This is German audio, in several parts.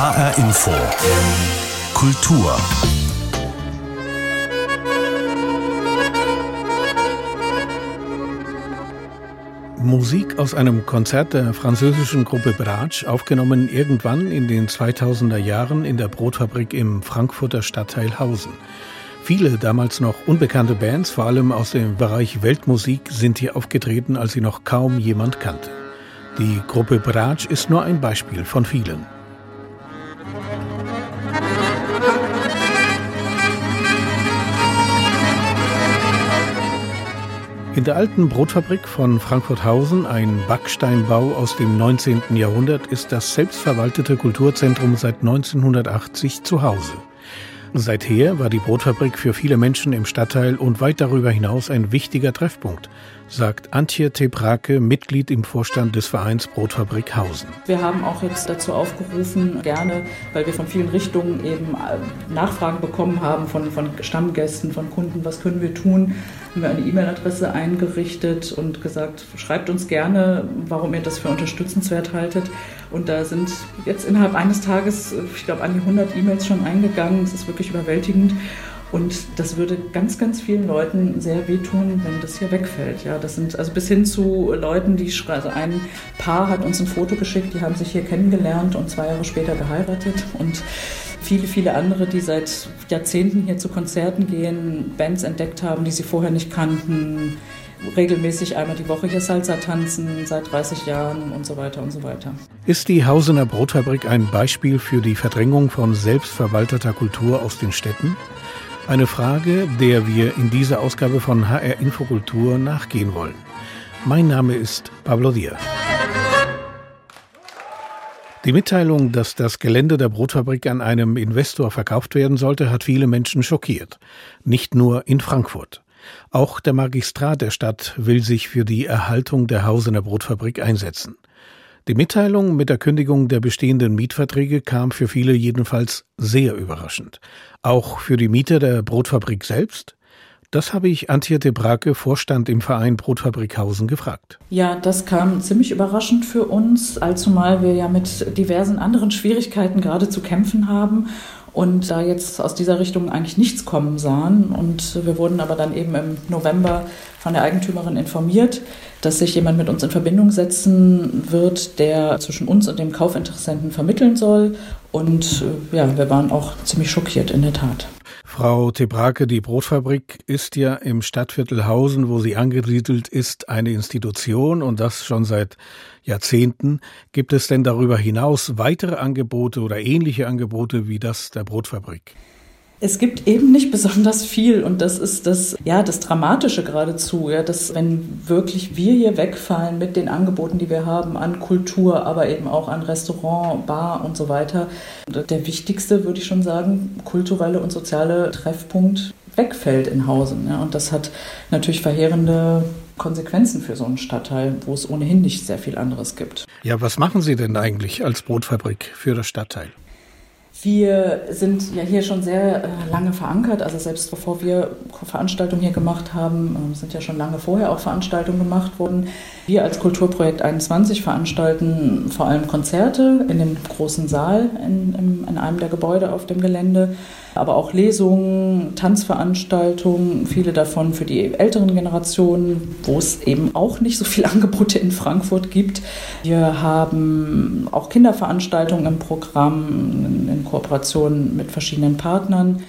HR Info. Kultur. Musik aus einem Konzert der französischen Gruppe Bratsch, aufgenommen irgendwann in den 2000er Jahren in der Brotfabrik im Frankfurter Stadtteil Hausen. Viele damals noch unbekannte Bands, vor allem aus dem Bereich Weltmusik, sind hier aufgetreten, als sie noch kaum jemand kannte. Die Gruppe Bratsch ist nur ein Beispiel von vielen. In der alten Brotfabrik von Frankfurthausen, ein Backsteinbau aus dem 19. Jahrhundert, ist das selbstverwaltete Kulturzentrum seit 1980 zu Hause. Seither war die Brotfabrik für viele Menschen im Stadtteil und weit darüber hinaus ein wichtiger Treffpunkt, sagt Antje Tebrake, Mitglied im Vorstand des Vereins Brotfabrik Hausen. Wir haben auch jetzt dazu aufgerufen, gerne, weil wir von vielen Richtungen eben äh, Nachfragen bekommen haben von, von Stammgästen, von Kunden, was können wir tun, haben wir eine E-Mail-Adresse eingerichtet und gesagt, schreibt uns gerne, warum ihr das für unterstützenswert haltet. Und da sind jetzt innerhalb eines Tages, ich glaube, an die 100 E-Mails schon eingegangen. Es ist wirklich überwältigend. Und das würde ganz, ganz vielen Leuten sehr wehtun, wenn das hier wegfällt. Ja, das sind also bis hin zu Leuten, die also ein Paar hat uns ein Foto geschickt, die haben sich hier kennengelernt und zwei Jahre später geheiratet und viele, viele andere, die seit Jahrzehnten hier zu Konzerten gehen, Bands entdeckt haben, die sie vorher nicht kannten, regelmäßig einmal die Woche hier Salsa tanzen, seit 30 Jahren und so weiter und so weiter. Ist die Hausener Brotfabrik ein Beispiel für die Verdrängung von selbstverwalteter Kultur aus den Städten? Eine Frage, der wir in dieser Ausgabe von HR Infokultur nachgehen wollen. Mein Name ist Pablo Diaz. Die Mitteilung, dass das Gelände der Brotfabrik an einem Investor verkauft werden sollte, hat viele Menschen schockiert. Nicht nur in Frankfurt. Auch der Magistrat der Stadt will sich für die Erhaltung der Hausener Brotfabrik einsetzen. Die Mitteilung mit der Kündigung der bestehenden Mietverträge kam für viele jedenfalls sehr überraschend. Auch für die Mieter der Brotfabrik selbst? Das habe ich Antje de Brake, Vorstand im Verein Brotfabrikhausen, gefragt. Ja, das kam ziemlich überraschend für uns, allzumal wir ja mit diversen anderen Schwierigkeiten gerade zu kämpfen haben und da jetzt aus dieser Richtung eigentlich nichts kommen sahen. Und wir wurden aber dann eben im November von der Eigentümerin informiert, dass sich jemand mit uns in Verbindung setzen wird, der zwischen uns und dem Kaufinteressenten vermitteln soll. Und äh, ja, wir waren auch ziemlich schockiert in der Tat. Frau Tebrake, die Brotfabrik ist ja im Stadtviertel Hausen, wo sie angesiedelt ist, eine Institution und das schon seit Jahrzehnten. Gibt es denn darüber hinaus weitere Angebote oder ähnliche Angebote wie das der Brotfabrik? Es gibt eben nicht besonders viel und das ist das, ja, das Dramatische geradezu, ja, dass wenn wirklich wir hier wegfallen mit den Angeboten, die wir haben an Kultur, aber eben auch an Restaurant, Bar und so weiter, der wichtigste, würde ich schon sagen, kulturelle und soziale Treffpunkt wegfällt in Hausen. Ja, und das hat natürlich verheerende Konsequenzen für so einen Stadtteil, wo es ohnehin nicht sehr viel anderes gibt. Ja, was machen Sie denn eigentlich als Brotfabrik für das Stadtteil? Wir sind ja hier schon sehr äh, lange verankert. Also selbst bevor wir Veranstaltungen hier gemacht haben, äh, sind ja schon lange vorher auch Veranstaltungen gemacht worden. Wir als Kulturprojekt 21 veranstalten vor allem Konzerte in dem großen Saal in, in, in einem der Gebäude auf dem Gelände aber auch Lesungen, Tanzveranstaltungen, viele davon für die älteren Generationen, wo es eben auch nicht so viele Angebote in Frankfurt gibt. Wir haben auch Kinderveranstaltungen im Programm in Kooperation mit verschiedenen Partnern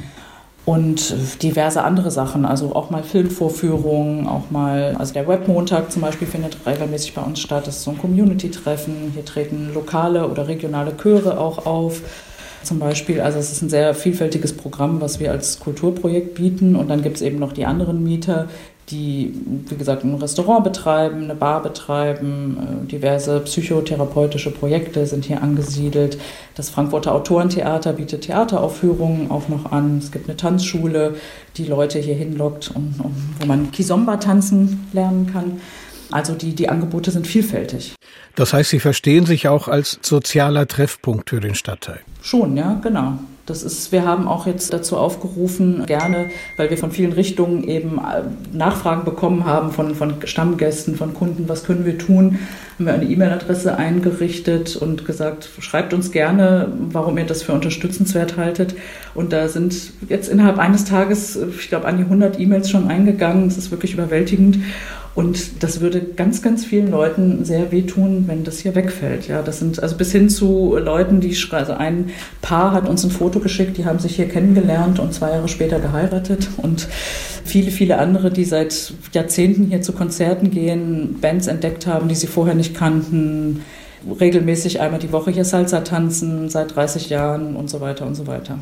und diverse andere Sachen, also auch mal Filmvorführungen, auch mal, also der Webmontag zum Beispiel findet regelmäßig bei uns statt, das ist so ein Community-Treffen, hier treten lokale oder regionale Chöre auch auf zum Beispiel. Also es ist ein sehr vielfältiges Programm, was wir als Kulturprojekt bieten. Und dann gibt es eben noch die anderen Mieter, die, wie gesagt, ein Restaurant betreiben, eine Bar betreiben, äh, diverse psychotherapeutische Projekte sind hier angesiedelt. Das Frankfurter Autorentheater bietet Theateraufführungen auch noch an. Es gibt eine Tanzschule, die Leute hier hinlockt, und, und wo man Kizomba tanzen lernen kann. Also die, die Angebote sind vielfältig. Das heißt, Sie verstehen sich auch als sozialer Treffpunkt für den Stadtteil. Schon, ja, genau. Das ist, wir haben auch jetzt dazu aufgerufen, gerne, weil wir von vielen Richtungen eben äh, Nachfragen bekommen haben von, von Stammgästen, von Kunden, was können wir tun, haben wir eine E-Mail-Adresse eingerichtet und gesagt, schreibt uns gerne, warum ihr das für unterstützenswert haltet. Und da sind jetzt innerhalb eines Tages, ich glaube, an die 100 E-Mails schon eingegangen. Es ist wirklich überwältigend. Und das würde ganz, ganz vielen Leuten sehr wehtun, wenn das hier wegfällt. Ja, das sind also bis hin zu Leuten, die also ein Paar hat uns ein Foto geschickt, die haben sich hier kennengelernt und zwei Jahre später geheiratet und viele, viele andere, die seit Jahrzehnten hier zu Konzerten gehen, Bands entdeckt haben, die sie vorher nicht kannten, regelmäßig einmal die Woche hier Salsa tanzen, seit 30 Jahren und so weiter und so weiter.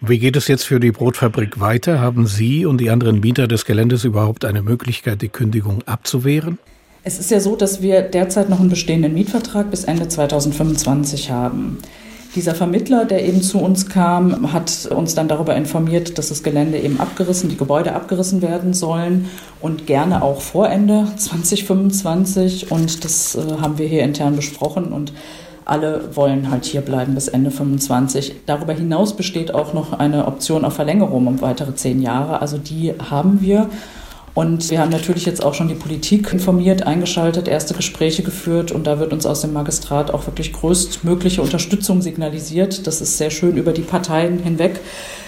Wie geht es jetzt für die Brotfabrik weiter? Haben Sie und die anderen Mieter des Geländes überhaupt eine Möglichkeit, die Kündigung abzuwehren? Es ist ja so, dass wir derzeit noch einen bestehenden Mietvertrag bis Ende 2025 haben. Dieser Vermittler, der eben zu uns kam, hat uns dann darüber informiert, dass das Gelände eben abgerissen, die Gebäude abgerissen werden sollen und gerne auch vor Ende 2025. Und das äh, haben wir hier intern besprochen und alle wollen halt hier bleiben bis Ende 25. Darüber hinaus besteht auch noch eine Option auf Verlängerung um weitere zehn Jahre. Also die haben wir. Und wir haben natürlich jetzt auch schon die Politik informiert, eingeschaltet, erste Gespräche geführt und da wird uns aus dem Magistrat auch wirklich größtmögliche Unterstützung signalisiert. Das ist sehr schön über die Parteien hinweg.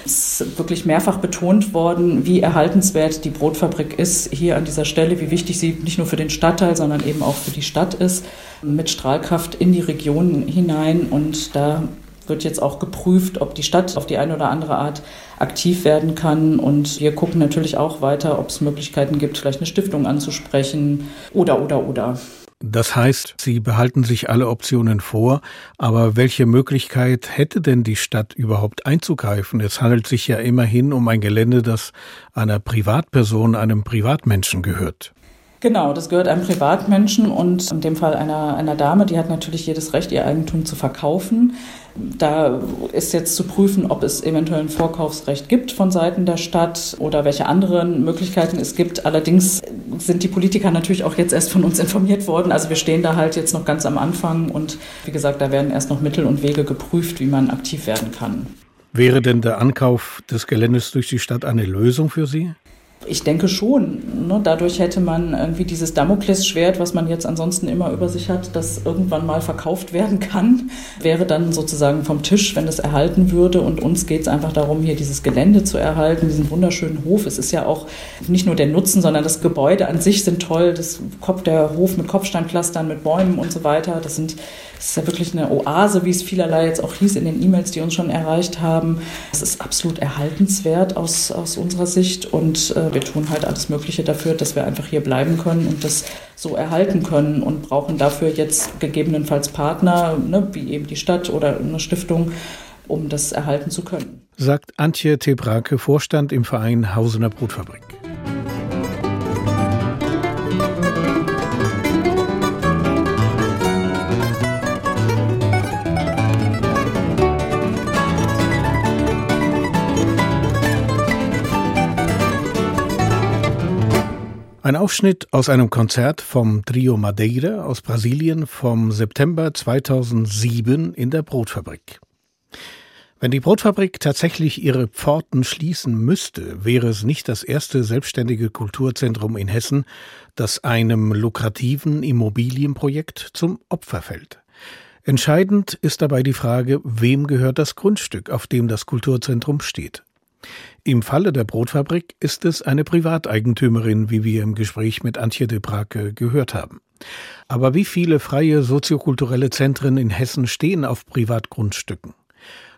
Es ist wirklich mehrfach betont worden, wie erhaltenswert die Brotfabrik ist hier an dieser Stelle, wie wichtig sie nicht nur für den Stadtteil, sondern eben auch für die Stadt ist, mit Strahlkraft in die Region hinein. Und da wird jetzt auch geprüft, ob die Stadt auf die eine oder andere Art aktiv werden kann. Und wir gucken natürlich auch weiter, ob es Möglichkeiten gibt, vielleicht eine Stiftung anzusprechen oder, oder, oder. Das heißt, Sie behalten sich alle Optionen vor, aber welche Möglichkeit hätte denn die Stadt überhaupt einzugreifen? Es handelt sich ja immerhin um ein Gelände, das einer Privatperson, einem Privatmenschen gehört. Genau, das gehört einem Privatmenschen und in dem Fall einer, einer Dame, die hat natürlich jedes Recht, ihr Eigentum zu verkaufen. Da ist jetzt zu prüfen, ob es eventuell ein Vorkaufsrecht gibt von Seiten der Stadt oder welche anderen Möglichkeiten es gibt. Allerdings sind die Politiker natürlich auch jetzt erst von uns informiert worden. Also wir stehen da halt jetzt noch ganz am Anfang und wie gesagt, da werden erst noch Mittel und Wege geprüft, wie man aktiv werden kann. Wäre denn der Ankauf des Geländes durch die Stadt eine Lösung für Sie? Ich denke schon. Ne? Dadurch hätte man irgendwie dieses Damoklesschwert, was man jetzt ansonsten immer über sich hat, das irgendwann mal verkauft werden kann, wäre dann sozusagen vom Tisch, wenn es erhalten würde. Und uns geht es einfach darum, hier dieses Gelände zu erhalten, diesen wunderschönen Hof. Es ist ja auch nicht nur der Nutzen, sondern das Gebäude an sich sind toll. Das Kopf, der Hof mit Kopfsteinklastern, mit Bäumen und so weiter. Das sind das ist ja wirklich eine Oase, wie es vielerlei jetzt auch hieß in den E-Mails, die uns schon erreicht haben. Es ist absolut erhaltenswert aus, aus unserer Sicht und äh, wir tun halt alles Mögliche dafür, dass wir einfach hier bleiben können und das so erhalten können und brauchen dafür jetzt gegebenenfalls Partner, ne, wie eben die Stadt oder eine Stiftung, um das erhalten zu können. Sagt Antje Tebrake, Vorstand im Verein Hausener Brotfabrik. Ein Aufschnitt aus einem Konzert vom Trio Madeira aus Brasilien vom September 2007 in der Brotfabrik. Wenn die Brotfabrik tatsächlich ihre Pforten schließen müsste, wäre es nicht das erste selbstständige Kulturzentrum in Hessen, das einem lukrativen Immobilienprojekt zum Opfer fällt. Entscheidend ist dabei die Frage, wem gehört das Grundstück, auf dem das Kulturzentrum steht. Im Falle der Brotfabrik ist es eine Privateigentümerin, wie wir im Gespräch mit Antje de Brake gehört haben. Aber wie viele freie soziokulturelle Zentren in Hessen stehen auf Privatgrundstücken?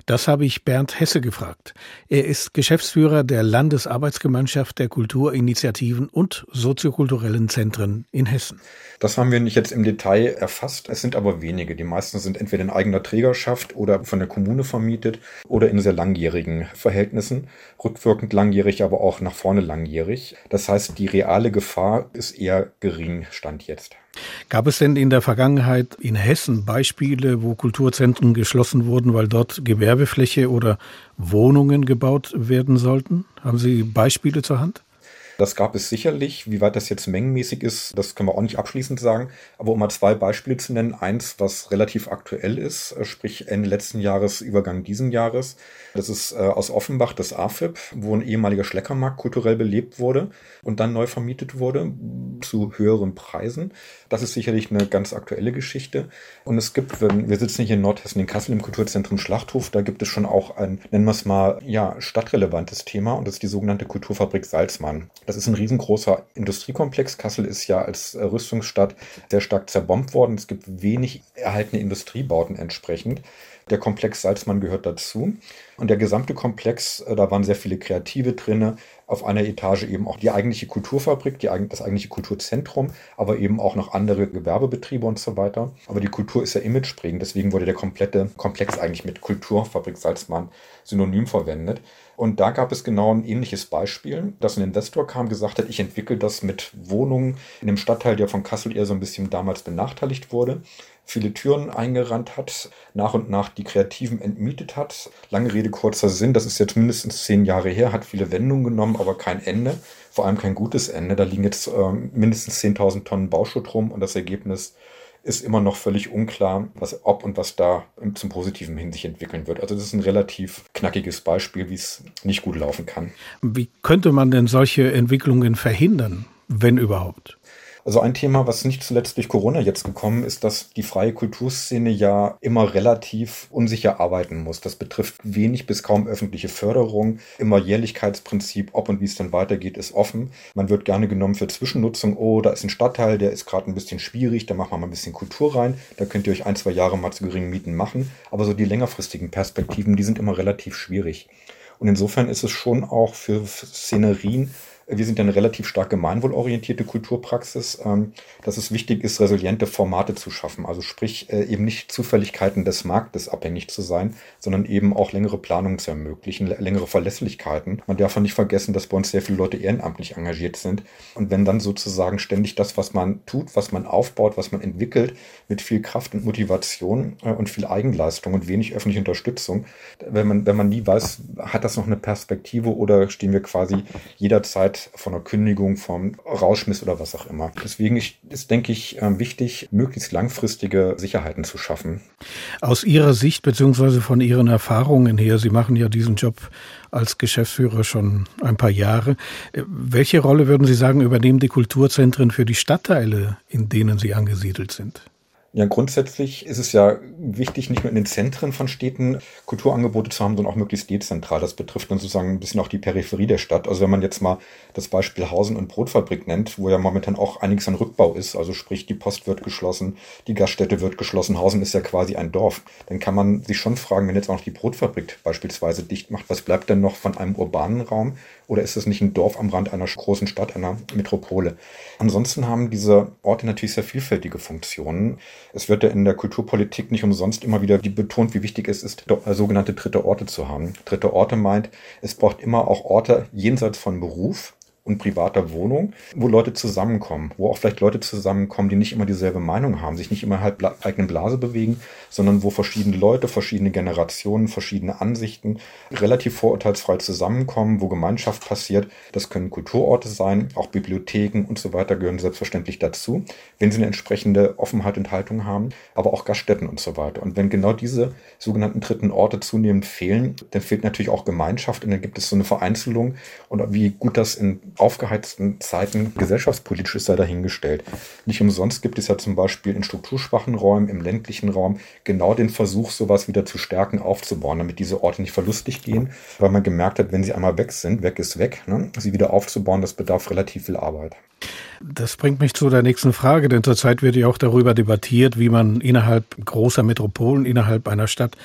Das habe ich Bernd Hesse gefragt. Er ist Geschäftsführer der Landesarbeitsgemeinschaft der Kulturinitiativen und soziokulturellen Zentren in Hessen. Das haben wir nicht jetzt im Detail erfasst. Es sind aber wenige. Die meisten sind entweder in eigener Trägerschaft oder von der Kommune vermietet oder in sehr langjährigen Verhältnissen. Rückwirkend langjährig, aber auch nach vorne langjährig. Das heißt, die reale Gefahr ist eher gering, stand jetzt. Gab es denn in der Vergangenheit in Hessen Beispiele, wo Kulturzentren geschlossen wurden, weil dort Gewerbefläche oder Wohnungen gebaut werden sollten? Haben Sie Beispiele zur Hand? Das gab es sicherlich. Wie weit das jetzt mengenmäßig ist, das können wir auch nicht abschließend sagen. Aber um mal zwei Beispiele zu nennen. Eins, was relativ aktuell ist, äh, sprich Ende letzten Jahres, Übergang diesen Jahres. Das ist äh, aus Offenbach das AFIP, wo ein ehemaliger Schleckermarkt kulturell belebt wurde und dann neu vermietet wurde zu höheren Preisen. Das ist sicherlich eine ganz aktuelle Geschichte. Und es gibt, wir sitzen hier in Nordhessen in Kassel im Kulturzentrum Schlachthof, da gibt es schon auch ein, nennen wir es mal, ja, stadtrelevantes Thema und das ist die sogenannte Kulturfabrik Salzmann. Das ist ein riesengroßer Industriekomplex. Kassel ist ja als Rüstungsstadt sehr stark zerbombt worden. Es gibt wenig erhaltene Industriebauten entsprechend. Der Komplex Salzmann gehört dazu. Und der gesamte Komplex, äh, da waren sehr viele Kreative drinne. Auf einer Etage eben auch die eigentliche Kulturfabrik, die, das eigentliche Kulturzentrum, aber eben auch noch andere Gewerbebetriebe und so weiter. Aber die Kultur ist ja imageprägend, deswegen wurde der komplette Komplex eigentlich mit Kulturfabrik Salzmann synonym verwendet. Und da gab es genau ein ähnliches Beispiel, dass ein Investor kam, gesagt hat, ich entwickle das mit Wohnungen in einem Stadtteil, der von Kassel eher so ein bisschen damals benachteiligt wurde viele Türen eingerannt hat, nach und nach die Kreativen entmietet hat. Lange Rede, kurzer Sinn, das ist jetzt mindestens zehn Jahre her, hat viele Wendungen genommen, aber kein Ende, vor allem kein gutes Ende. Da liegen jetzt äh, mindestens 10.000 Tonnen Bauschutt rum und das Ergebnis ist immer noch völlig unklar, was, ob und was da zum Positiven hin sich entwickeln wird. Also das ist ein relativ knackiges Beispiel, wie es nicht gut laufen kann. Wie könnte man denn solche Entwicklungen verhindern, wenn überhaupt? Also ein Thema, was nicht zuletzt durch Corona jetzt gekommen ist, dass die freie Kulturszene ja immer relativ unsicher arbeiten muss. Das betrifft wenig bis kaum öffentliche Förderung. Immer Jährlichkeitsprinzip, ob und wie es dann weitergeht, ist offen. Man wird gerne genommen für Zwischennutzung. Oh, da ist ein Stadtteil, der ist gerade ein bisschen schwierig, da machen wir mal ein bisschen Kultur rein. Da könnt ihr euch ein, zwei Jahre mal zu geringen Mieten machen. Aber so die längerfristigen Perspektiven, die sind immer relativ schwierig. Und insofern ist es schon auch für Szenerien wir sind eine relativ stark gemeinwohlorientierte Kulturpraxis, ähm, dass es wichtig ist, resiliente Formate zu schaffen. Also sprich, äh, eben nicht Zufälligkeiten des Marktes abhängig zu sein, sondern eben auch längere Planungen zu ermöglichen, längere Verlässlichkeiten. Man darf nicht vergessen, dass bei uns sehr viele Leute ehrenamtlich engagiert sind. Und wenn dann sozusagen ständig das, was man tut, was man aufbaut, was man entwickelt, mit viel Kraft und Motivation äh, und viel Eigenleistung und wenig öffentliche Unterstützung, wenn man, wenn man nie weiß, hat das noch eine Perspektive oder stehen wir quasi jederzeit von einer Kündigung, vom Rauschmiss oder was auch immer. Deswegen ist, denke ich, ähm, wichtig, möglichst langfristige Sicherheiten zu schaffen. Aus Ihrer Sicht beziehungsweise von Ihren Erfahrungen her, Sie machen ja diesen Job als Geschäftsführer schon ein paar Jahre. Welche Rolle würden Sie sagen, übernehmen die Kulturzentren für die Stadtteile, in denen sie angesiedelt sind? Ja, grundsätzlich ist es ja wichtig, nicht nur in den Zentren von Städten Kulturangebote zu haben, sondern auch möglichst dezentral. Das betrifft dann sozusagen ein bisschen auch die Peripherie der Stadt. Also wenn man jetzt mal das Beispiel Hausen und Brotfabrik nennt, wo ja momentan auch einiges an Rückbau ist, also sprich die Post wird geschlossen, die Gaststätte wird geschlossen, Hausen ist ja quasi ein Dorf, dann kann man sich schon fragen, wenn jetzt auch noch die Brotfabrik beispielsweise dicht macht, was bleibt denn noch von einem urbanen Raum? Oder ist es nicht ein Dorf am Rand einer großen Stadt, einer Metropole? Ansonsten haben diese Orte natürlich sehr vielfältige Funktionen. Es wird ja in der Kulturpolitik nicht umsonst immer wieder betont, wie wichtig es ist, sogenannte dritte Orte zu haben. Dritte Orte meint, es braucht immer auch Orte jenseits von Beruf, und privater Wohnung, wo Leute zusammenkommen, wo auch vielleicht Leute zusammenkommen, die nicht immer dieselbe Meinung haben, sich nicht immer halt bla eigenen Blase bewegen, sondern wo verschiedene Leute, verschiedene Generationen, verschiedene Ansichten relativ vorurteilsfrei zusammenkommen, wo Gemeinschaft passiert. Das können Kulturorte sein, auch Bibliotheken und so weiter gehören selbstverständlich dazu, wenn sie eine entsprechende Offenheit und Haltung haben, aber auch Gaststätten und so weiter. Und wenn genau diese sogenannten dritten Orte zunehmend fehlen, dann fehlt natürlich auch Gemeinschaft und dann gibt es so eine Vereinzelung und wie gut das in aufgeheizten Zeiten gesellschaftspolitisch ist sei dahingestellt. Nicht umsonst gibt es ja zum Beispiel in strukturschwachen Räumen, im ländlichen Raum, genau den Versuch, sowas wieder zu stärken, aufzubauen, damit diese Orte nicht verlustig gehen, weil man gemerkt hat, wenn sie einmal weg sind, weg ist weg, ne? sie wieder aufzubauen, das bedarf relativ viel Arbeit. Das bringt mich zu der nächsten Frage, denn zurzeit wird ja auch darüber debattiert, wie man innerhalb großer Metropolen, innerhalb einer Stadt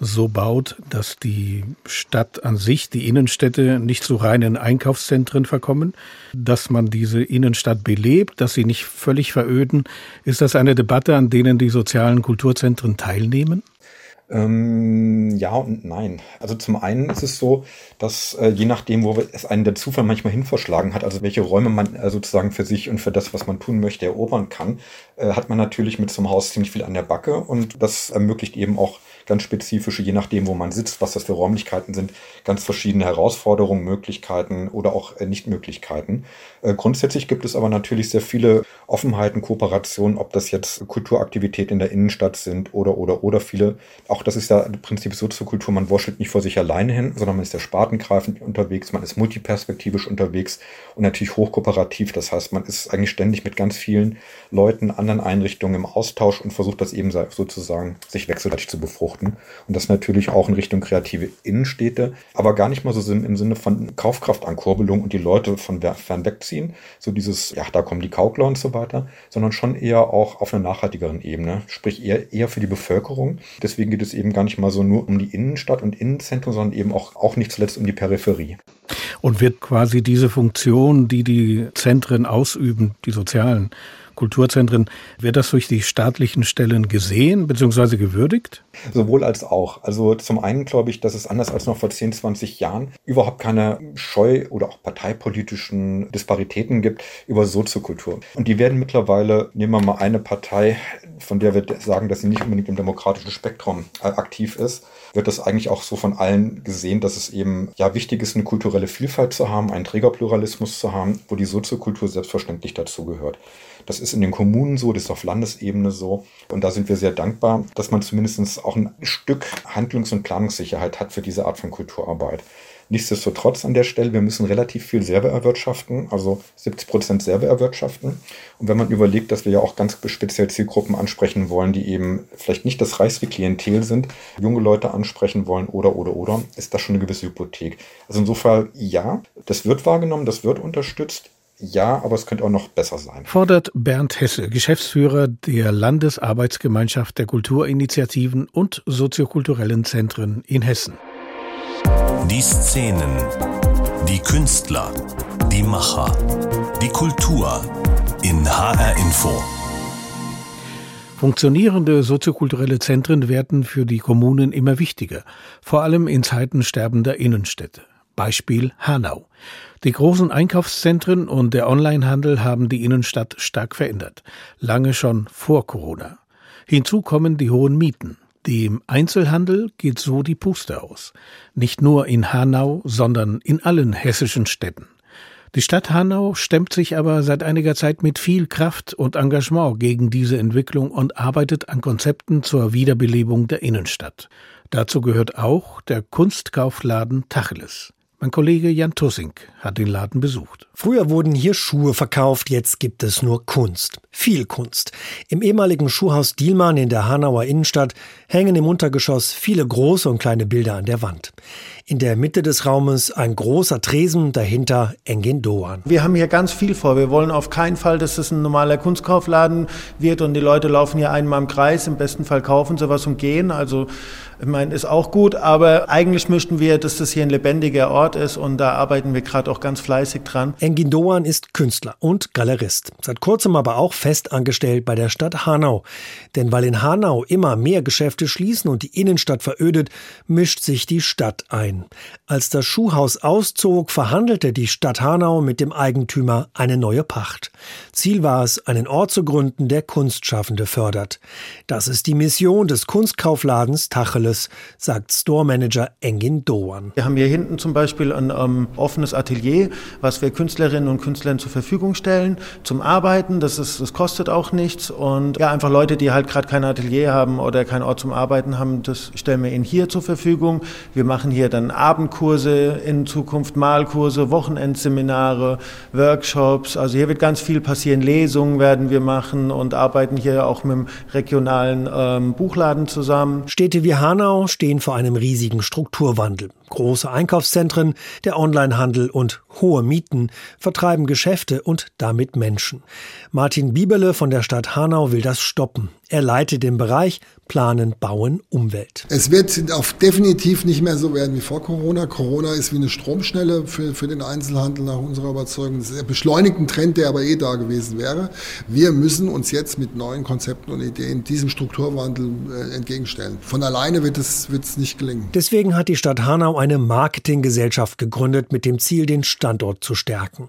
so baut, dass die Stadt an sich, die Innenstädte nicht zu reinen Einkaufszentren verkommen, dass man diese Innenstadt belebt, dass sie nicht völlig veröden. Ist das eine Debatte, an denen die sozialen Kulturzentren teilnehmen? Ähm, ja und nein. Also zum einen ist es so, dass äh, je nachdem, wo es einen der Zufall manchmal hin verschlagen hat, also welche Räume man äh, sozusagen für sich und für das, was man tun möchte, erobern kann, äh, hat man natürlich mit so einem Haus ziemlich viel an der Backe und das ermöglicht eben auch ganz spezifische, je nachdem, wo man sitzt, was das für Räumlichkeiten sind, ganz verschiedene Herausforderungen, Möglichkeiten oder auch äh, Nichtmöglichkeiten. Äh, grundsätzlich gibt es aber natürlich sehr viele Offenheiten, Kooperationen, ob das jetzt Kulturaktivitäten in der Innenstadt sind oder, oder, oder viele. Auch das ist ja im Prinzip Soziokultur. Man wurschtelt nicht vor sich alleine hin, sondern man ist ja spartengreifend unterwegs, man ist multiperspektivisch unterwegs und natürlich hochkooperativ. Das heißt, man ist eigentlich ständig mit ganz vielen Leuten, anderen Einrichtungen im Austausch und versucht das eben sozusagen sich wechselseitig zu befruchten. Und das natürlich auch in Richtung kreative Innenstädte, aber gar nicht mal so im Sinne von Kaufkraftankurbelung und die Leute von fern wegziehen, so dieses, ja, da kommen die Kaukler und so weiter, sondern schon eher auch auf einer nachhaltigeren Ebene, sprich eher, eher für die Bevölkerung. Deswegen geht es eben gar nicht mal so nur um die Innenstadt und Innenzentrum, sondern eben auch, auch nicht zuletzt um die Peripherie. Und wird quasi diese Funktion, die die Zentren ausüben, die sozialen Kulturzentren, wird das durch die staatlichen Stellen gesehen bzw. gewürdigt? Sowohl als auch. Also zum einen glaube ich, dass es anders als noch vor 10, 20 Jahren überhaupt keine Scheu oder auch parteipolitischen Disparitäten gibt über Soziokultur. Und die werden mittlerweile, nehmen wir mal eine Partei, von der wir sagen, dass sie nicht unbedingt im demokratischen Spektrum äh, aktiv ist, wird das eigentlich auch so von allen gesehen, dass es eben ja wichtig ist, eine kulturelle Vielfalt zu haben, einen Trägerpluralismus zu haben, wo die Soziokultur selbstverständlich dazugehört. Das ist in den Kommunen so, das ist auf Landesebene so. Und da sind wir sehr dankbar, dass man zumindest auch ein Stück Handlungs- und Planungssicherheit hat für diese Art von Kulturarbeit. Nichtsdestotrotz an der Stelle, wir müssen relativ viel selber erwirtschaften, also 70 Prozent selber erwirtschaften. Und wenn man überlegt, dass wir ja auch ganz speziell Zielgruppen ansprechen wollen, die eben vielleicht nicht das reichste Klientel sind, junge Leute ansprechen wollen oder, oder, oder, ist das schon eine gewisse Hypothek. Also insofern, ja, das wird wahrgenommen, das wird unterstützt. Ja, aber es könnte auch noch besser sein. Fordert Bernd Hesse, Geschäftsführer der Landesarbeitsgemeinschaft der Kulturinitiativen und soziokulturellen Zentren in Hessen. Die Szenen, die Künstler, die Macher, die Kultur in HR Info. Funktionierende soziokulturelle Zentren werden für die Kommunen immer wichtiger, vor allem in Zeiten sterbender Innenstädte. Beispiel Hanau. Die großen Einkaufszentren und der Onlinehandel haben die Innenstadt stark verändert, lange schon vor Corona. Hinzu kommen die hohen Mieten. Dem Einzelhandel geht so die Puste aus. Nicht nur in Hanau, sondern in allen hessischen Städten. Die Stadt Hanau stemmt sich aber seit einiger Zeit mit viel Kraft und Engagement gegen diese Entwicklung und arbeitet an Konzepten zur Wiederbelebung der Innenstadt. Dazu gehört auch der Kunstkaufladen Tacheles. Mein Kollege Jan Tussink hat den Laden besucht. Früher wurden hier Schuhe verkauft, jetzt gibt es nur Kunst. Viel Kunst. Im ehemaligen Schuhhaus Dielmann in der Hanauer Innenstadt hängen im Untergeschoss viele große und kleine Bilder an der Wand. In der Mitte des Raumes ein großer Tresen, dahinter Engin Doan. Wir haben hier ganz viel vor. Wir wollen auf keinen Fall, dass es ein normaler Kunstkaufladen wird und die Leute laufen hier einmal im Kreis. Im besten Fall kaufen sie was und gehen. Also ich meine, ist auch gut, aber eigentlich möchten wir, dass das hier ein lebendiger Ort ist und da arbeiten wir gerade auch ganz fleißig dran. Engin Doan ist Künstler und Galerist. Seit kurzem aber auch fest angestellt bei der Stadt Hanau. Denn weil in Hanau immer mehr Geschäfte schließen und die Innenstadt verödet, mischt sich die Stadt ein. Als das Schuhhaus auszog, verhandelte die Stadt Hanau mit dem Eigentümer eine neue Pacht. Ziel war es, einen Ort zu gründen, der Kunstschaffende fördert. Das ist die Mission des Kunstkaufladens Tachel Tolles, sagt Store-Manager Engin Doan. Wir haben hier hinten zum Beispiel ein ähm, offenes Atelier, was wir Künstlerinnen und Künstlern zur Verfügung stellen zum Arbeiten. Das, ist, das kostet auch nichts. Und ja, einfach Leute, die halt gerade kein Atelier haben oder keinen Ort zum Arbeiten haben, das stellen wir ihnen hier zur Verfügung. Wir machen hier dann Abendkurse in Zukunft, Malkurse, Wochenendseminare, Workshops. Also hier wird ganz viel passieren. Lesungen werden wir machen und arbeiten hier auch mit dem regionalen ähm, Buchladen zusammen. Städte wie Hanau Hanau stehen vor einem riesigen Strukturwandel. Große Einkaufszentren, der Onlinehandel und hohe Mieten vertreiben Geschäfte und damit Menschen. Martin Bieberle von der Stadt Hanau will das stoppen. Er leitet den Bereich Planen, Bauen, Umwelt. Es wird auf definitiv nicht mehr so werden wie vor Corona. Corona ist wie eine Stromschnelle für, für den Einzelhandel nach unserer Überzeugung. Das ist ein beschleunigter Trend, der aber eh da gewesen wäre. Wir müssen uns jetzt mit neuen Konzepten und Ideen diesem Strukturwandel äh, entgegenstellen. Von alleine wird es, wird es nicht gelingen. Deswegen hat die Stadt Hanau eine Marketinggesellschaft gegründet mit dem Ziel, den Standort zu stärken.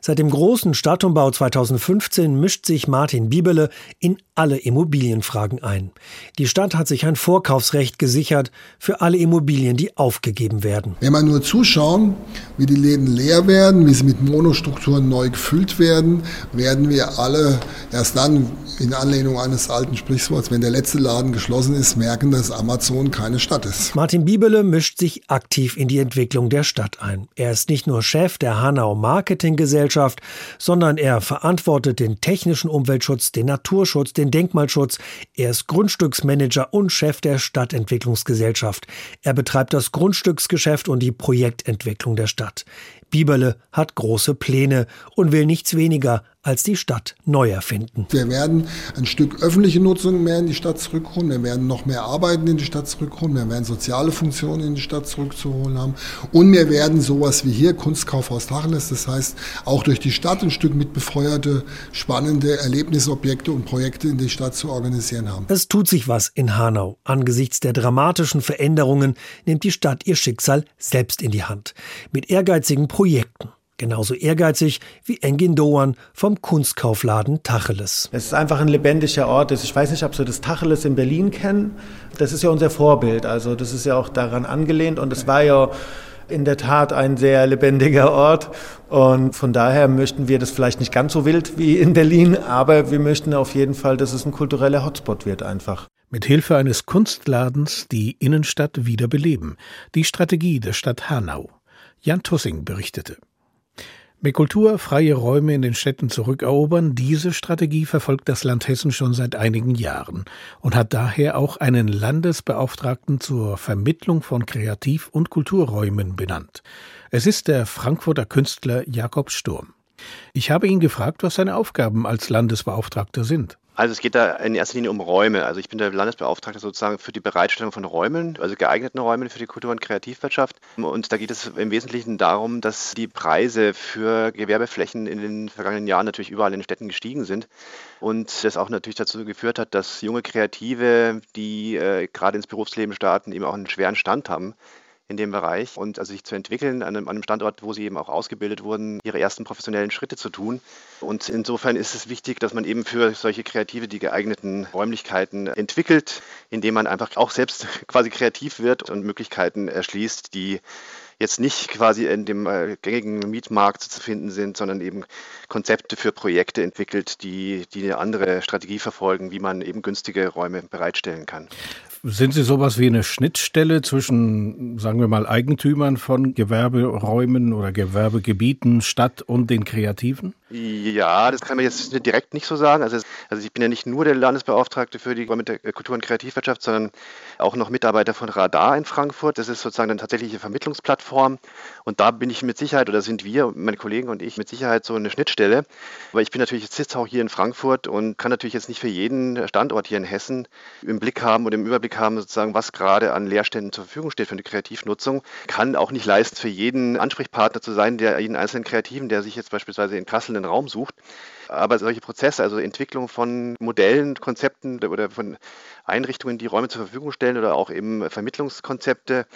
Seit dem großen Stadtumbau 2015 mischt sich Martin Biebele in alle Immobilienfragen ein. Die Stadt hat sich ein Vorkaufsrecht gesichert für alle Immobilien, die aufgegeben werden. Wenn man nur zuschauen, wie die Läden leer werden, wie sie mit Monostrukturen neu gefüllt werden, werden wir alle erst dann in Anlehnung eines alten Sprichworts, wenn der letzte Laden geschlossen ist, merken, dass Amazon keine Stadt ist. Martin Biebele mischt sich aktiv in die Entwicklung der Stadt ein. Er ist nicht nur Chef der Hanau Marketing Gesellschaft, sondern er verantwortet den technischen Umweltschutz, den Naturschutz, den Denkmalschutz. Er ist Grundstücksmanager und Chef der Stadtentwicklungsgesellschaft. Er betreibt das Grundstücksgeschäft und die Projektentwicklung der Stadt. Bieberle hat große Pläne und will nichts weniger als die Stadt neu erfinden. Wir werden ein Stück öffentliche Nutzung mehr in die Stadt zurückholen. Wir werden noch mehr Arbeiten in die Stadt zurückholen. Wir werden soziale Funktionen in die Stadt zurückzuholen haben. Und wir werden sowas wie hier Kunstkaufhaus Tacheles, das heißt auch durch die Stadt ein Stück mit befeuerte, spannende Erlebnisobjekte und Projekte in die Stadt zu organisieren haben. Es tut sich was in Hanau. Angesichts der dramatischen Veränderungen nimmt die Stadt ihr Schicksal selbst in die Hand. Mit ehrgeizigen Projekten. Genauso ehrgeizig wie Engin Doan vom Kunstkaufladen Tacheles. Es ist einfach ein lebendiger Ort. Ich weiß nicht, ob Sie das Tacheles in Berlin kennen. Das ist ja unser Vorbild. Also das ist ja auch daran angelehnt. Und es war ja in der Tat ein sehr lebendiger Ort. Und von daher möchten wir das vielleicht nicht ganz so wild wie in Berlin, aber wir möchten auf jeden Fall, dass es ein kultureller Hotspot wird einfach. Mit Hilfe eines Kunstladens die Innenstadt wiederbeleben. Die Strategie der Stadt Hanau. Jan Tussing berichtete. Mehr Kultur, freie Räume in den Städten zurückerobern, diese Strategie verfolgt das Land Hessen schon seit einigen Jahren und hat daher auch einen Landesbeauftragten zur Vermittlung von Kreativ- und Kulturräumen benannt. Es ist der Frankfurter Künstler Jakob Sturm. Ich habe ihn gefragt, was seine Aufgaben als Landesbeauftragter sind. Also es geht da in erster Linie um Räume. Also ich bin der Landesbeauftragte sozusagen für die Bereitstellung von Räumen, also geeigneten Räumen für die Kultur- und Kreativwirtschaft. Und da geht es im Wesentlichen darum, dass die Preise für Gewerbeflächen in den vergangenen Jahren natürlich überall in den Städten gestiegen sind. Und das auch natürlich dazu geführt hat, dass junge Kreative, die äh, gerade ins Berufsleben starten, eben auch einen schweren Stand haben in dem Bereich und also sich zu entwickeln an einem, an einem Standort, wo sie eben auch ausgebildet wurden, ihre ersten professionellen Schritte zu tun. Und insofern ist es wichtig, dass man eben für solche Kreative die geeigneten Räumlichkeiten entwickelt, indem man einfach auch selbst quasi kreativ wird und Möglichkeiten erschließt, die jetzt nicht quasi in dem äh, gängigen Mietmarkt zu finden sind, sondern eben Konzepte für Projekte entwickelt, die, die eine andere Strategie verfolgen, wie man eben günstige Räume bereitstellen kann. Sind Sie sowas wie eine Schnittstelle zwischen, sagen wir mal, Eigentümern von Gewerberäumen oder Gewerbegebieten, Stadt und den Kreativen? Ja, das kann man jetzt direkt nicht so sagen. Also, also ich bin ja nicht nur der Landesbeauftragte für die Kultur- und Kreativwirtschaft, sondern auch noch Mitarbeiter von Radar in Frankfurt. Das ist sozusagen eine tatsächliche Vermittlungsplattform. Und da bin ich mit Sicherheit, oder sind wir, meine Kollegen und ich, mit Sicherheit so eine Schnittstelle. Aber ich bin natürlich jetzt sitze auch hier in Frankfurt und kann natürlich jetzt nicht für jeden Standort hier in Hessen im Blick haben und im Überblick haben, sozusagen, was gerade an Leerständen zur Verfügung steht für eine Kreativnutzung. Kann auch nicht leisten, für jeden Ansprechpartner zu sein, der jeden einzelnen Kreativen, der sich jetzt beispielsweise in Kassel einen Raum sucht. Aber solche Prozesse, also Entwicklung von Modellen, Konzepten oder von Einrichtungen, die Räume zur Verfügung stellen oder auch eben Vermittlungskonzepte,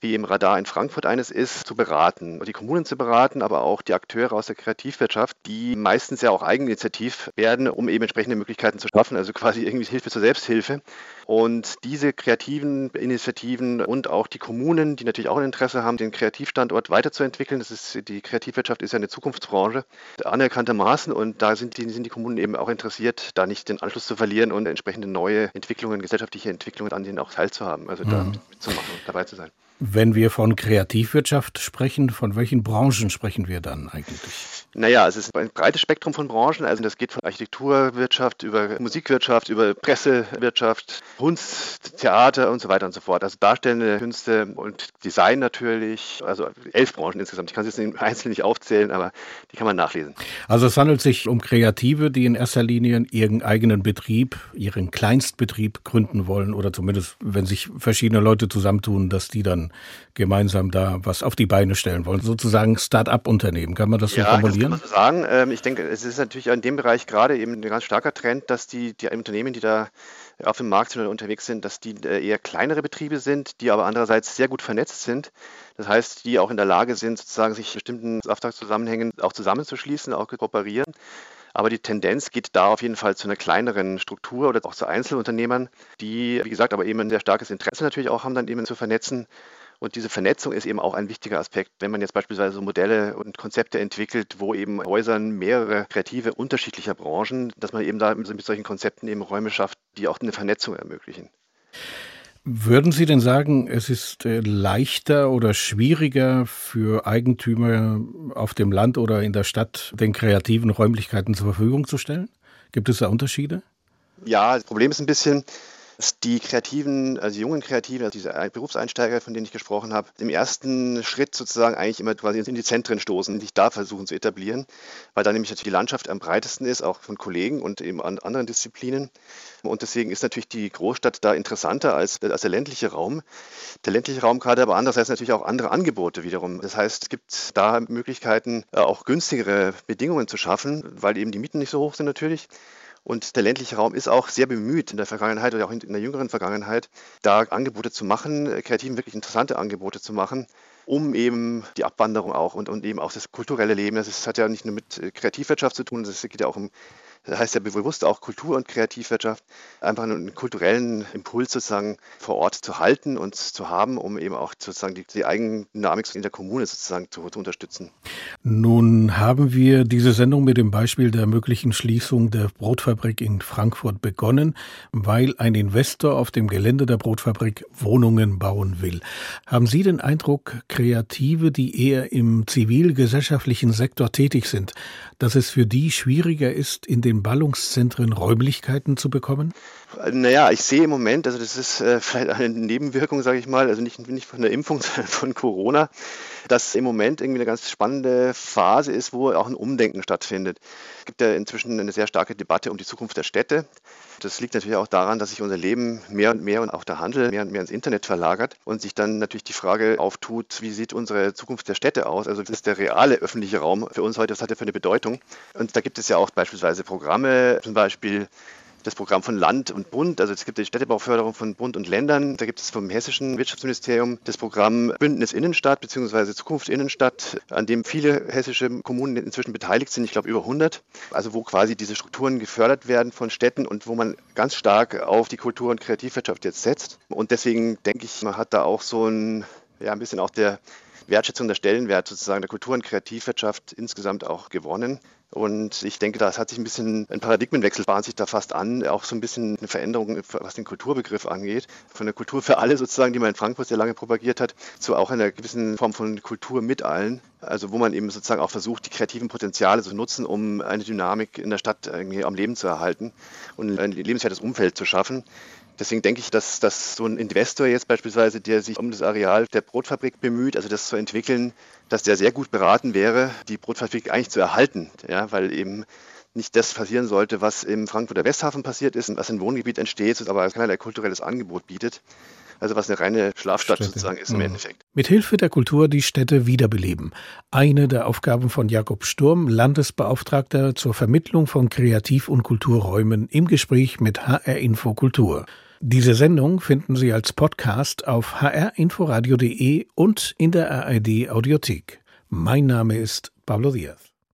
wie im Radar in Frankfurt eines ist, zu beraten. Die Kommunen zu beraten, aber auch die Akteure aus der Kreativwirtschaft, die meistens ja auch eigeninitiativ werden, um eben entsprechende Möglichkeiten zu schaffen, also quasi irgendwie Hilfe zur Selbsthilfe. Und diese kreativen Initiativen und auch die Kommunen, die natürlich auch ein Interesse haben, den Kreativstandort weiterzuentwickeln, das ist, die Kreativwirtschaft ist ja eine Zukunftsbranche, anerkanntermaßen und da sind die, sind die Kommunen eben auch interessiert, da nicht den Anschluss zu verlieren und entsprechende neue Entwicklungen, gesellschaftliche Entwicklungen an denen auch teilzuhaben, also mhm. da mitzumachen und dabei zu sein. Wenn wir von Kreativwirtschaft sprechen, von welchen Branchen sprechen wir dann eigentlich? Naja, es ist ein breites Spektrum von Branchen. Also das geht von Architekturwirtschaft über Musikwirtschaft, über Pressewirtschaft, Kunst, Theater und so weiter und so fort. Also darstellende Künste und Design natürlich. Also elf Branchen insgesamt. Ich kann es jetzt einzeln nicht aufzählen, aber die kann man nachlesen. Also es handelt sich um Kreative, die in erster Linie ihren eigenen Betrieb, ihren Kleinstbetrieb gründen wollen oder zumindest, wenn sich verschiedene Leute zusammentun, dass die dann gemeinsam da was auf die Beine stellen wollen. Sozusagen Start-up-Unternehmen, kann man das so ja, formulieren? Das kann man so sagen. Ähm, ich denke, es ist natürlich in dem Bereich gerade eben ein ganz starker Trend, dass die, die Unternehmen, die da auf dem Markt sind oder unterwegs sind, dass die äh, eher kleinere Betriebe sind, die aber andererseits sehr gut vernetzt sind. Das heißt, die auch in der Lage sind, sozusagen sich bestimmten Auftragszusammenhängen auch zusammenzuschließen, auch kooperieren. Aber die Tendenz geht da auf jeden Fall zu einer kleineren Struktur oder auch zu Einzelunternehmern, die, wie gesagt, aber eben ein sehr starkes Interesse natürlich auch haben, dann eben zu vernetzen und diese Vernetzung ist eben auch ein wichtiger Aspekt. Wenn man jetzt beispielsweise so Modelle und Konzepte entwickelt, wo eben Häusern mehrere Kreative unterschiedlicher Branchen, dass man eben da mit solchen Konzepten eben Räume schafft, die auch eine Vernetzung ermöglichen. Würden Sie denn sagen, es ist äh, leichter oder schwieriger für Eigentümer auf dem Land oder in der Stadt, den kreativen Räumlichkeiten zur Verfügung zu stellen? Gibt es da Unterschiede? Ja, das Problem ist ein bisschen, die Kreativen, also die jungen Kreativen, also diese Berufseinsteiger, von denen ich gesprochen habe, im ersten Schritt sozusagen eigentlich immer quasi in die Zentren stoßen sich da versuchen zu etablieren, weil da nämlich natürlich die Landschaft am breitesten ist, auch von Kollegen und eben an anderen Disziplinen. Und deswegen ist natürlich die Großstadt da interessanter als, als der ländliche Raum. Der ländliche Raum gerade aber andererseits natürlich auch andere Angebote wiederum. Das heißt, es gibt da Möglichkeiten, äh, auch günstigere Bedingungen zu schaffen, weil eben die Mieten nicht so hoch sind natürlich. Und der ländliche Raum ist auch sehr bemüht in der Vergangenheit oder auch in der jüngeren Vergangenheit, da Angebote zu machen, äh, kreativen, wirklich interessante Angebote zu machen, um eben die Abwanderung auch und, und eben auch das kulturelle Leben. Das hat ja nicht nur mit äh, Kreativwirtschaft zu tun, das geht ja auch um das heißt ja bewusst auch Kultur- und Kreativwirtschaft, einfach einen kulturellen Impuls sozusagen vor Ort zu halten und zu haben, um eben auch sozusagen die, die Eigendynamik in der Kommune sozusagen zu, zu unterstützen. Nun haben wir diese Sendung mit dem Beispiel der möglichen Schließung der Brotfabrik in Frankfurt begonnen, weil ein Investor auf dem Gelände der Brotfabrik Wohnungen bauen will. Haben Sie den Eindruck, Kreative, die eher im zivilgesellschaftlichen Sektor tätig sind, dass es für die schwieriger ist, in den Ballungszentren Räumlichkeiten zu bekommen? Naja, ich sehe im Moment, also das ist äh, vielleicht eine Nebenwirkung, sage ich mal, also nicht, nicht von der Impfung, sondern von Corona, dass im Moment irgendwie eine ganz spannende Phase ist, wo auch ein Umdenken stattfindet. Es gibt ja inzwischen eine sehr starke Debatte um die Zukunft der Städte. Das liegt natürlich auch daran, dass sich unser Leben mehr und mehr und auch der Handel mehr und mehr ins Internet verlagert und sich dann natürlich die Frage auftut, wie sieht unsere Zukunft der Städte aus? Also was ist der reale öffentliche Raum für uns heute? Was hat er für eine Bedeutung? Und da gibt es ja auch beispielsweise Programme, zum Beispiel das Programm von Land und Bund. Also es gibt die Städtebauförderung von Bund und Ländern. Da gibt es vom hessischen Wirtschaftsministerium das Programm Bündnis Innenstadt bzw. Zukunft Innenstadt, an dem viele hessische Kommunen inzwischen beteiligt sind. Ich glaube über 100. Also wo quasi diese Strukturen gefördert werden von Städten und wo man ganz stark auf die Kultur- und Kreativwirtschaft jetzt setzt. Und deswegen denke ich, man hat da auch so ein, ja, ein bisschen auch der Wertschätzung der Stellenwert sozusagen der Kultur- und Kreativwirtschaft insgesamt auch gewonnen. Und ich denke, das hat sich ein bisschen, ein Paradigmenwechsel bahnt sich da fast an, auch so ein bisschen eine Veränderung, was den Kulturbegriff angeht. Von der Kultur für alle sozusagen, die man in Frankfurt sehr lange propagiert hat, zu auch einer gewissen Form von Kultur mit allen. Also wo man eben sozusagen auch versucht, die kreativen Potenziale zu nutzen, um eine Dynamik in der Stadt irgendwie am Leben zu erhalten und ein lebenswertes Umfeld zu schaffen. Deswegen denke ich, dass, dass so ein Investor jetzt beispielsweise, der sich um das Areal der Brotfabrik bemüht, also das zu entwickeln, dass der sehr gut beraten wäre, die Brotfabrik eigentlich zu erhalten, ja, weil eben nicht das passieren sollte, was im Frankfurter Westhafen passiert ist, was ein Wohngebiet entsteht, aber keinerlei kulturelles Angebot bietet. Also was eine reine Schlafstadt Städte. sozusagen ist im mhm. Endeffekt. Mit Hilfe der Kultur die Städte wiederbeleben. Eine der Aufgaben von Jakob Sturm, Landesbeauftragter zur Vermittlung von Kreativ- und Kulturräumen im Gespräch mit HR Info Kultur. Diese Sendung finden Sie als Podcast auf hrinforadio.de und in der ARD Audiothek. Mein Name ist Pablo Diaz.